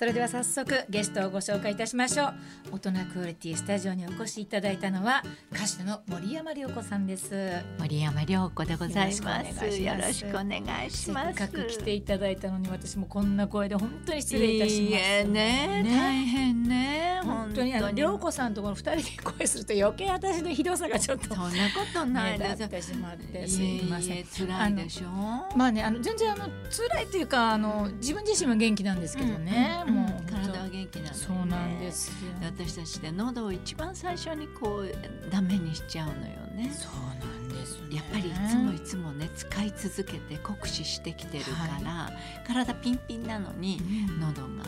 それでは早速ゲストをご紹介いたしましょう。大人クオリティスタジオにお越しいただいたのは歌手の森山良子さんです。森山良子でございます。よろしくお願いします。せっかく来ていただいたのに私もこんな声で本当に失礼いたします。ねね大変ね。本当にあの良子さんとこの二人で声すると余計私のひどさがちょっとそんなことない目です立ってしまってすいません。辛いでしょ。まあねあの全然あの辛いというかあの自分自身は元気なんですけどね、うんうんもう体は元気なのにねそうなんです私たちで喉を一番最初にこうダメにしちゃうのよねそうなんですね。やっぱりいつもいつもね使い続けて酷使してきてるから、体ピンピンなのに喉が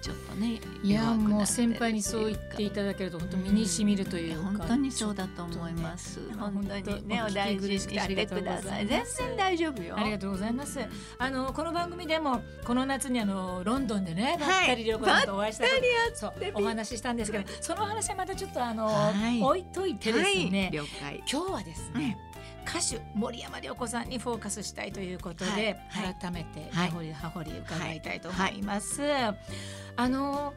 ちょっとねいやもう先輩にそう言っていただけると本当身に染みるというか、本当にそうだと思います。ね本当にねお大事にしてください。全然大丈夫よ。ありがとうございます。あのこの番組でもこの夏にあのロンドンでね、ばったり涼子さんとお会いしたそうお話ししたんですけど、その話はまたちょっとあの、はい。置いといてですね、はい。今日はですね、歌手森山良子さんにフォーカスしたいということで、はいはい改めてはい根掘り葉掘り伺いたいと思います。あの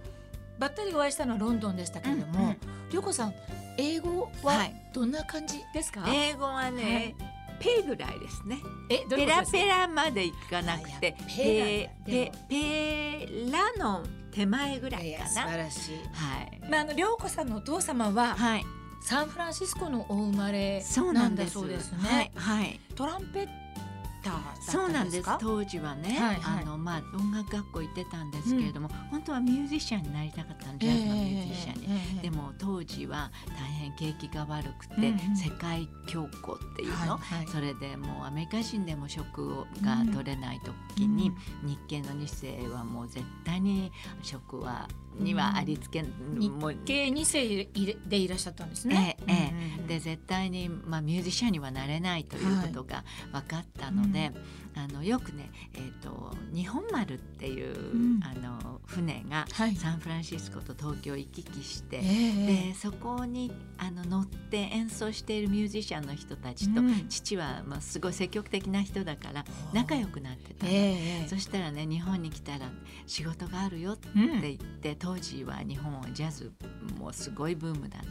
ばったりお会いしたのはロンドンでしたけれども、うんうん良子さん英語ははいどんな感じですか？英語はね、ペぐらいですね。えペラペラまでいかなくてペやペペラの手前ぐらいかな。晴らしい。はい。まああの良子さんのお父様ははい。サンフランシスコのお生まれそうなんんです。そうですね。はい。はい。トランペッそうなんです？当時はね、はいはいあのまあ音楽学校行ってたんですけれども、本当はミュージシャンになりたかったのジャズのミュージシャンに、ええでも当時は大変景気が悪くて、うんうん世界恐慌っていうの、はいはいそれでもうアメリカ人でも職が取れない時に、日系の2世はもう絶対に職はにはありつけ、日もう系二世でいらっしゃったんですね。ええで絶対に、まあ、ミュージシャンにはなれないということが分かったので、あのよくね、えー、と日本丸っていう、うん。あの船がはい。サンフランシスコと東京を行き来して、えでそこにあの乗って演奏しているミュージシャンの人たちと、うん。父は、まあ、すごい積極的な人だから仲良くなってたそしたらね日本に来たら仕事があるよってうん。言って、当時は日本はジャズもすごいブームだった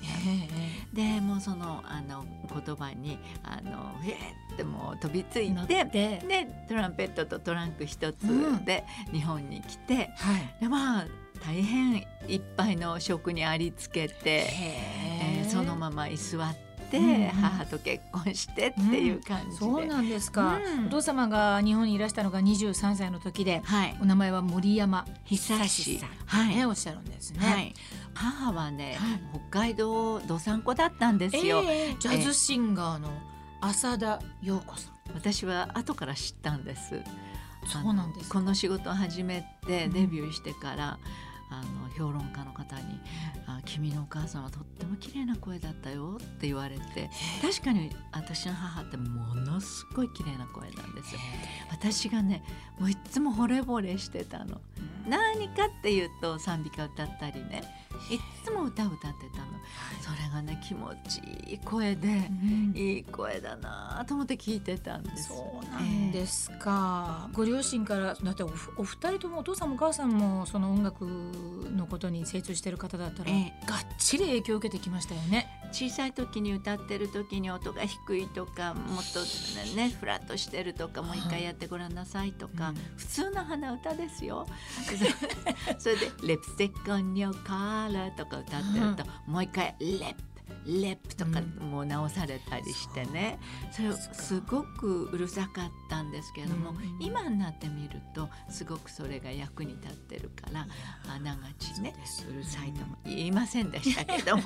でもうそのあの言葉にあのへーってもう飛びついてて。でトランペットとトランク一つで日本に来て、はい。でまあ大変いっぱいの職にありつけて、えーそのまま居座って、うんうん。母と結婚してっていう感じで、そうなんですか、うん。お父様が日本にいらしたのが23歳の時ではい。お名前は森山久久しさん、はい。ねおっしゃるんですね。はい、母はね、はい。北海道どさんこだったんですよ、ええジャズシンガーの浅田陽子さん。私は後から知ったんです。そうなんですか。この仕事を始めてうんデビューしてから、あの評論家の方に「あ君のお母さんはとっても綺麗な声だったよ」って言われて確かに私の母ってものすごい綺麗な声なんですよ。私がねもういつも惚れ惚れしてたの。何かっていうと賛美歌歌ったりね。いっつも歌を歌ってたの。それがね気持ちいい声で、うん。いい声だなと思って聞いてたんです。そうなんですか、ご両親からだってお二人ともお父さんもお母さんもその音楽のことに精通してる方だったら、ええがっちり影響を受けてきましたよね。小さい時に歌ってる時に音が低いとかもっとねフラットしてるとかもう一回やってごらんなさいとか、うん普通の鼻歌ですよ。それで「レプスティック・オン・ヨー・カーラー」とか歌ってると、もう一回「レップ」レップとかうん。もう直されたりしてね、それすごくうるさかったんですけれども、うん。今になってみるとすごくそれが役に立ってるからあながちねそうるさいとも言いませんでしたけども。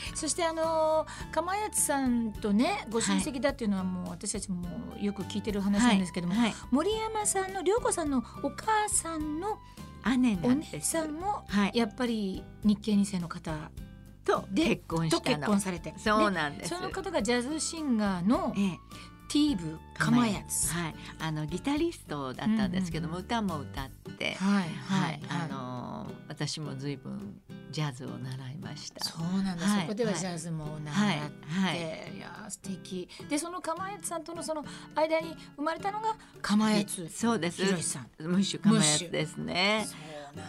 そしてあの釜谷さんとねご親戚だっていうのはもう私たちもよく聞いてる話なんですけども、はい。森山さんの涼子さんのお母さんの姉お姉なんです。さんもはい。やっぱり日系二世の方とで結婚しと結。婚されてそうなんです。その方がジャズシンガーのええ。ティーブ釜やつはい、あのギタリストだったんですけども、歌も歌って、はいはい、あのー私も随分ジャズを習いました。そうなんだ、はいそこでははい。ジャズも習って、はいい、はい。や素敵。でその釜やつさんとのその間に生まれたのが釜やつそうです。ひろしさん。ムッシュカマヤムッシュツですね。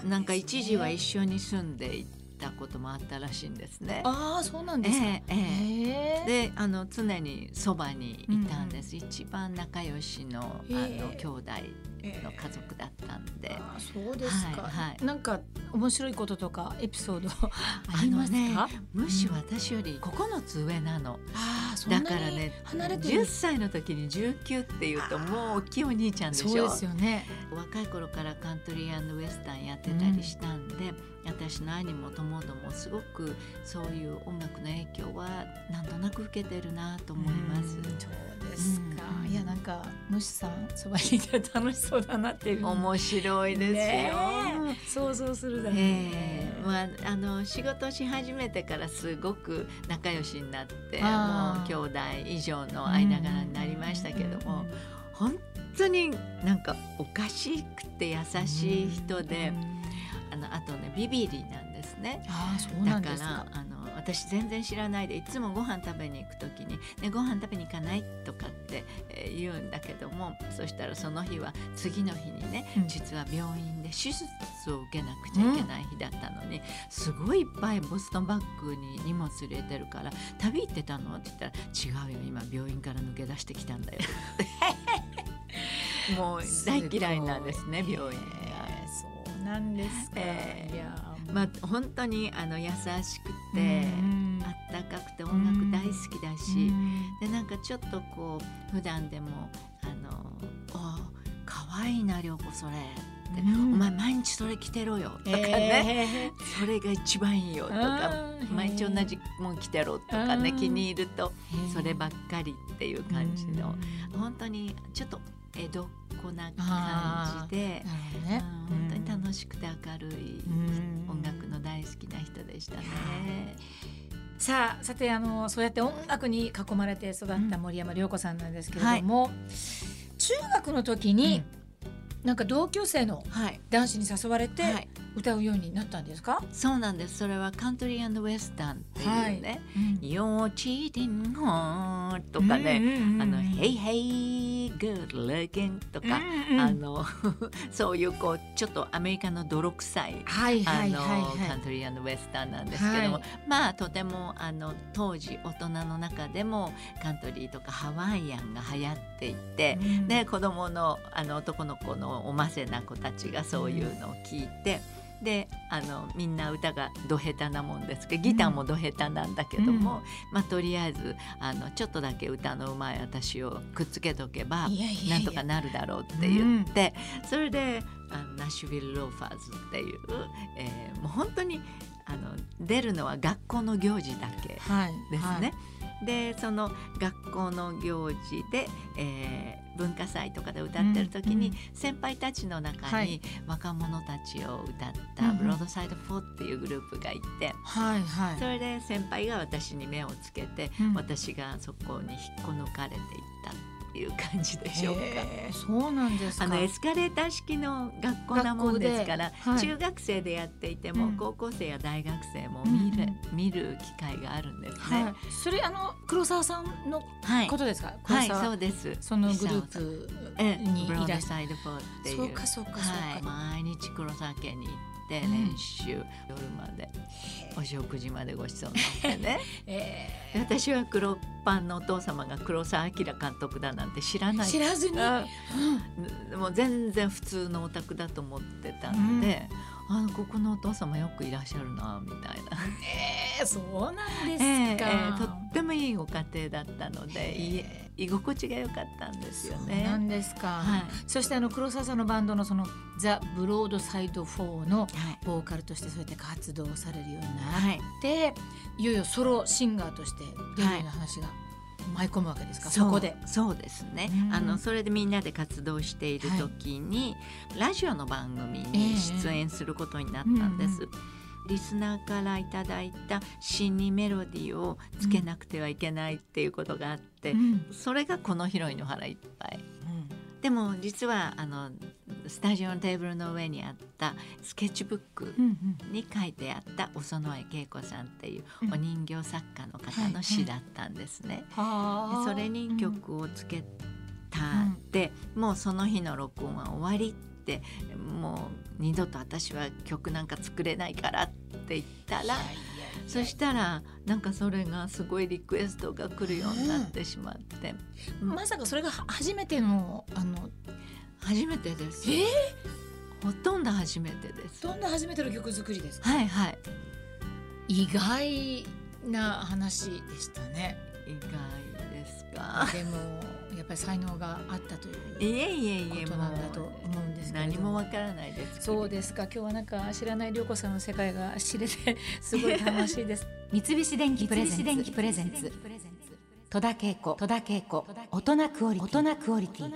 なんかですね。一時は一緒に住んでいたこともあったらしいんですね。ああそうなんですか、ええええ。へえであの常にそばにいたんです、一番仲良しのあええの兄弟の家族だったんで、あーそうですか、はいはい。なんか面白いこととかエピソードあ ありますか、のねムッシュ私より9つ上なの。ああそんなだにからね離れてる。10歳の時に19っていうともう大きいお兄ちゃんでしょ？そうですよね。若い頃からカントリーウエスタンやってたりしたんで、私の兄も友ともすごくそういう音楽の影響はなんとなく受けてるなと思います。うんかムシさんそばにいたら楽しそうだなっていう。面白いですよ。ねえ想像するだけで、ええ。まあ、あの仕事し始めてからすごく仲良しになってもう兄弟以上の間柄になりましたけども、本当になんかおかしくて優しい人で、あのあとねビビリなんですね。ああそうなだかんですからあの私全然知らないでいつもご飯食べに行く時に「ね、ご飯食べに行かない?」とかって、えー言うんだけどもそしたらその日は次の日にね、うん。実は病院で手術を受けなくちゃいけない日だったのに、すごいいっぱいボストンバッグに荷物入れてるから「旅行ってたの?」って言ったら「違うよ今病院から抜け出してきたんだよ」もう大嫌いなんですね病院そうなんですか、えー。いやまあ本当にあの優しくうて、ん。あったかくて音楽大好きだし、うんでなんかちょっとこう普段でもあの「あ可愛いな涼子それ」って、うん。お前毎日それ着てろよ」とかね、えそれが一番いいよ」とかうん「毎日同じもん着てろ」とかねうん。気に入るとー。そればっかりっていう感じの本当にちょっと江戸っ子な感じで。ね。うん本当に楽しくて明るいうん音楽の大好きな人でしたね。さあさてあのそうやって音楽に囲まれて育った森山良子さんなんですけれども、中学の時に、なんか同級生のはい、男子に誘われてはい、歌うようになったんですか、そうなんです。それはカントリーウエスタンっていうね、うん。Your cheating heart とかね、あの Hey Hey Good Looking とか、あの そういうこうちょっとアメリカの泥臭いカントリーウエスタンなんですけども、はい。まあとてもあの当時大人の中でもカントリーとかハワイアンが流行っていて、うん。で子供のあの男の子のおませな子たちがそういうのを聞いて。であのみんな歌がど下手なもんですけどギターもど下手なんだけども、まあ、とりあえずあのちょっとだけ歌のうまい私をくっつけとけばなんとかなるだろうって言って、それであのナッシュビル・ローファーズっていう、えーもう本当にあの出るのは学校の行事だけはい。ですね。でその学校の行事で、えー文化祭とかで歌ってる時に、うん先輩たちの中にはい。若者たちを歌ったブロードサイド4っていうグループがいて、それで先輩が私に目をつけて、うん。私がそこに引っこ抜かれていったっていう感じでしょうか。そうなんですか。あのエスカレーター式の学校なもんですから、はい。中学生でやっていても、うん。高校生や大学生も見る、うん見る機会があるんですはい。ね。それあの黒沢さんのはい、ことですか、はい、黒沢そうです。そのグループえにいらっしゃドサイド4っていう。そうかそうかそうか。はい、毎日黒沢家に行ってうん。練習、夜まで。お食事までご馳走になってね。えで私は黒パンのお父様が黒沢明監督だなんて知らーない。知らずに、あもう全然普通のお宅だと思ってたんで、あここのお父様よくいらっしゃるなみたいな、えーそうなんですか、ええええとってもいいご家庭だったので、いい居心地が良かったんですよね。なんですか、はい。そしてあの黒沢さんのバンドのそのザ・ブロードサイド4のはい。ボーカルとしてそうやって活動されるようになっはい、て、い、よいよソロシンガーとしてデビューの話が舞い込むわけですか、そうそこで。そうですね、うん。あのそれでみんなで活動している時に、ラジオの番組に出演することになったんです。リスナーからいただいた詩にメロディーをつけなくてはいけないっていうことがあって、うん。それがこの広いの腹いっぱい。でも実はあのスタジオのテーブルの上にあったスケッチブックうんうん。に書いてあったお園江恵子さんっていううんお人形作家の方の詩だったんですね。それに曲をつけた。って、もうその日の録音は終わりってもう二度と私は曲なんか作れないからって言ったらそしたらなんかそれがすごいリクエストが来るようになってしまって、まさかそれがは初めてのあの初めてです。えほとんど初めてです。どんな初めての曲作りですか？はいはい。意外な話でしたね。意外ですか？でもやっぱり才能があったということなんだと思うんですけれど何もわからないですそうですか。今日はなんか知らない涼子さんの世界が知れてすごい楽しいです。三菱電機プレゼンツ。戸田恵子。戸田恵子。大人クオリティ